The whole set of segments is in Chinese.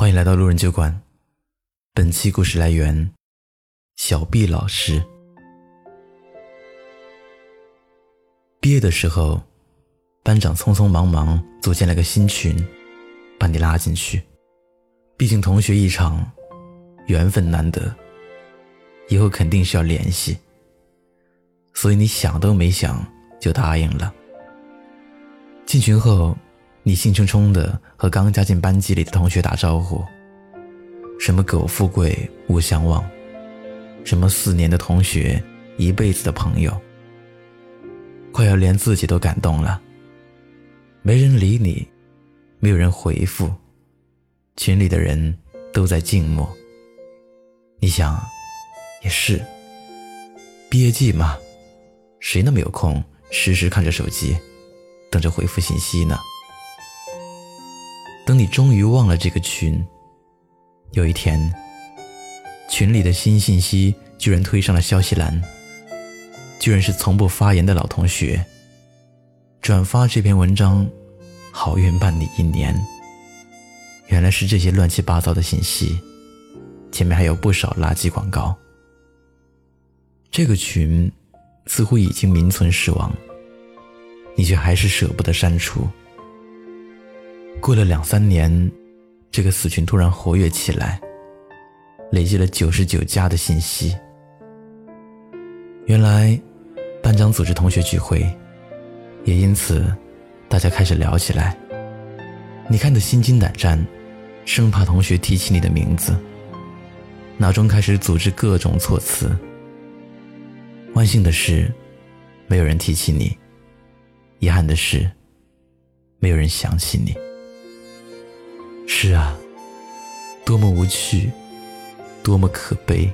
欢迎来到路人酒馆。本期故事来源：小毕老师。毕业的时候，班长匆匆忙忙组建了个新群，把你拉进去。毕竟同学一场，缘分难得，以后肯定是要联系。所以你想都没想就答应了。进群后。你兴冲冲的和刚加进班级里的同学打招呼，什么苟富贵勿相忘，什么四年的同学一辈子的朋友，快要连自己都感动了。没人理你，没有人回复，群里的人都在静默。你想，也是，毕业季嘛，谁那么有空时时看着手机，等着回复信息呢？等你终于忘了这个群，有一天，群里的新信息居然推上了消息栏，居然是从不发言的老同学转发这篇文章，好运伴你一年。原来是这些乱七八糟的信息，前面还有不少垃圾广告。这个群似乎已经名存实亡，你却还是舍不得删除。过了两三年，这个死群突然活跃起来，累积了九十九加的信息。原来，班长组织同学聚会，也因此，大家开始聊起来。你看得心惊胆战，生怕同学提起你的名字，脑中开始组织各种措辞。万幸的是，没有人提起你；遗憾的是，没有人想起你。是啊，多么无趣，多么可悲。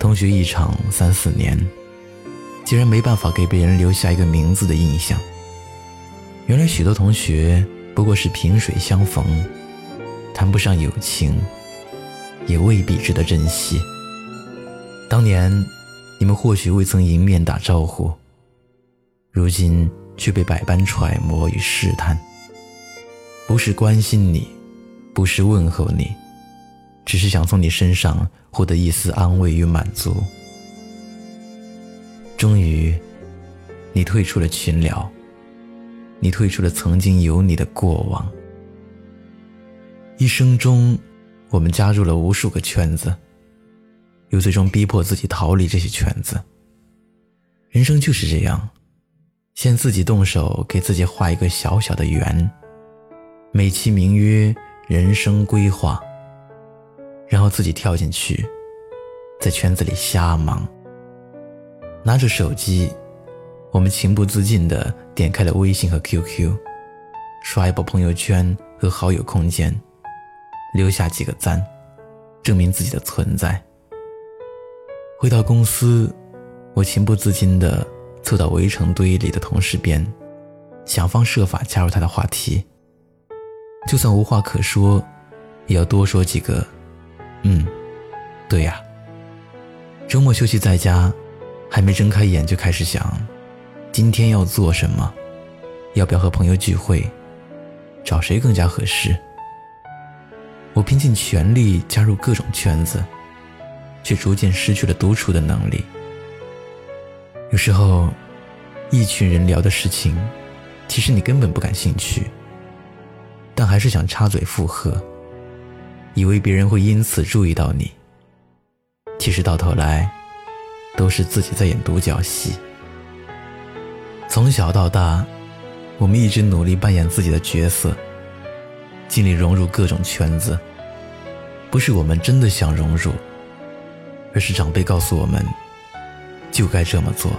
同学一场三四年，竟然没办法给别人留下一个名字的印象。原来许多同学不过是萍水相逢，谈不上友情，也未必值得珍惜。当年你们或许未曾迎面打招呼，如今却被百般揣摩与试探。不是关心你，不是问候你，只是想从你身上获得一丝安慰与满足。终于，你退出了群聊，你退出了曾经有你的过往。一生中，我们加入了无数个圈子，又最终逼迫自己逃离这些圈子。人生就是这样，先自己动手给自己画一个小小的圆。美其名曰人生规划，然后自己跳进去，在圈子里瞎忙。拿着手机，我们情不自禁地点开了微信和 QQ，刷一波朋友圈和好友空间，留下几个赞，证明自己的存在。回到公司，我情不自禁地凑到围成堆里的同事边，想方设法加入他的话题。就算无话可说，也要多说几个。嗯，对呀。周末休息在家，还没睁开眼就开始想，今天要做什么，要不要和朋友聚会，找谁更加合适。我拼尽全力加入各种圈子，却逐渐失去了独处的能力。有时候，一群人聊的事情，其实你根本不感兴趣。但还是想插嘴附和，以为别人会因此注意到你。其实到头来，都是自己在演独角戏。从小到大，我们一直努力扮演自己的角色，尽力融入各种圈子。不是我们真的想融入，而是长辈告诉我们，就该这么做。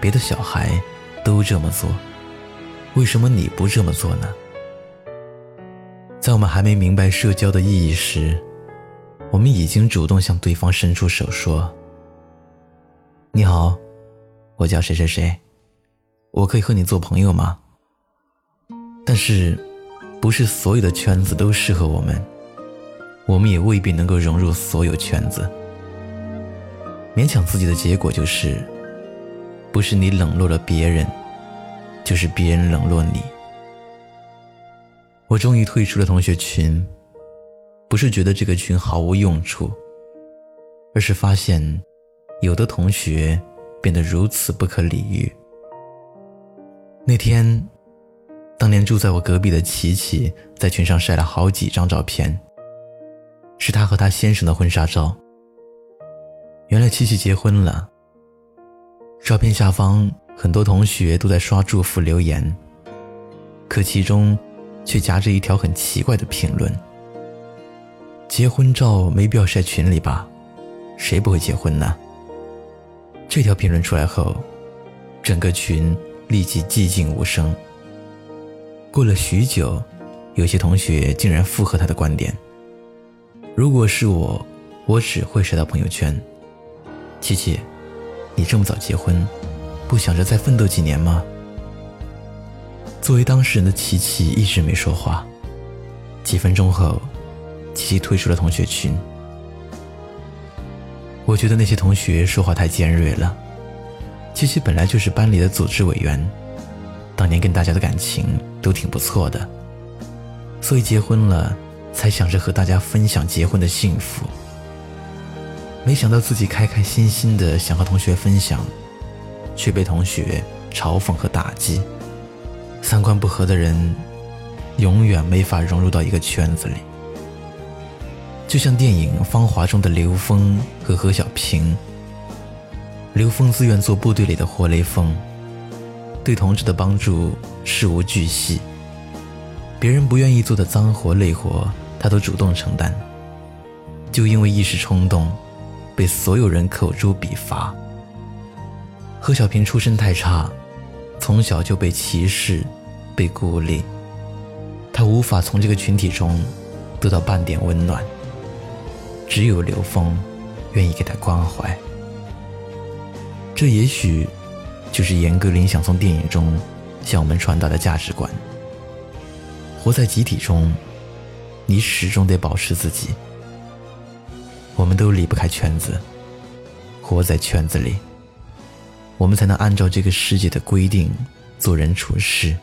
别的小孩都这么做，为什么你不这么做呢？在我们还没明白社交的意义时，我们已经主动向对方伸出手说：“你好，我叫谁谁谁，我可以和你做朋友吗？”但是，不是所有的圈子都适合我们，我们也未必能够融入所有圈子。勉强自己的结果就是，不是你冷落了别人，就是别人冷落你。我终于退出了同学群，不是觉得这个群毫无用处，而是发现有的同学变得如此不可理喻。那天，当年住在我隔壁的琪琪在群上晒了好几张照片，是她和她先生的婚纱照。原来琪琪结婚了。照片下方很多同学都在刷祝福留言，可其中。却夹着一条很奇怪的评论：“结婚照没必要晒群里吧？谁不会结婚呢？”这条评论出来后，整个群立即寂静无声。过了许久，有些同学竟然附和他的观点：“如果是我，我只会晒到朋友圈。”琪琪，你这么早结婚，不想着再奋斗几年吗？作为当事人的琪琪一直没说话。几分钟后，琪琪退出了同学群。我觉得那些同学说话太尖锐了。琪琪本来就是班里的组织委员，当年跟大家的感情都挺不错的，所以结婚了才想着和大家分享结婚的幸福。没想到自己开开心心的想和同学分享，却被同学嘲讽和打击。三观不合的人，永远没法融入到一个圈子里。就像电影《芳华》中的刘峰和何小萍。刘峰自愿做部队里的活雷锋，对同志的帮助事无巨细。别人不愿意做的脏活累活，他都主动承担。就因为一时冲动，被所有人口诛笔伐。何小平出身太差。从小就被歧视，被孤立，他无法从这个群体中得到半点温暖。只有刘峰愿意给他关怀。这也许就是严歌苓想从电影中向我们传达的价值观：活在集体中，你始终得保持自己。我们都离不开圈子，活在圈子里。我们才能按照这个世界的规定做人处事，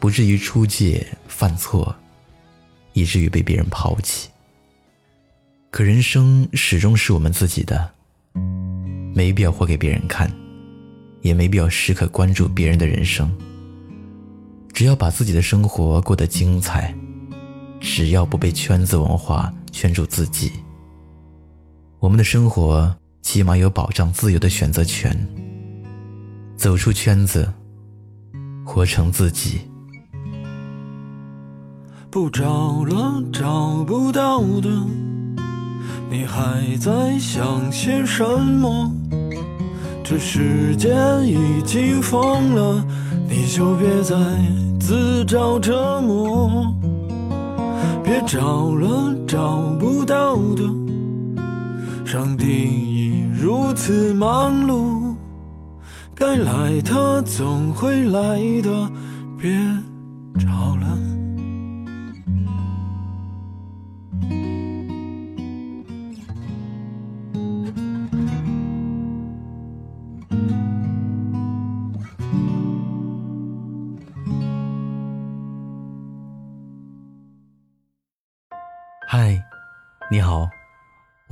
不至于出界犯错，以至于被别人抛弃。可人生始终是我们自己的，没必要活给别人看，也没必要时刻关注别人的人生。只要把自己的生活过得精彩，只要不被圈子文化圈住自己，我们的生活。起码有保障自由的选择权。走出圈子，活成自己。不找了，找不到的，你还在想些什么？这世界已经疯了，你就别再自找折磨。别找了，找不到的，上帝已。如此忙碌，该来的总会来的，别找了。嗨，你好，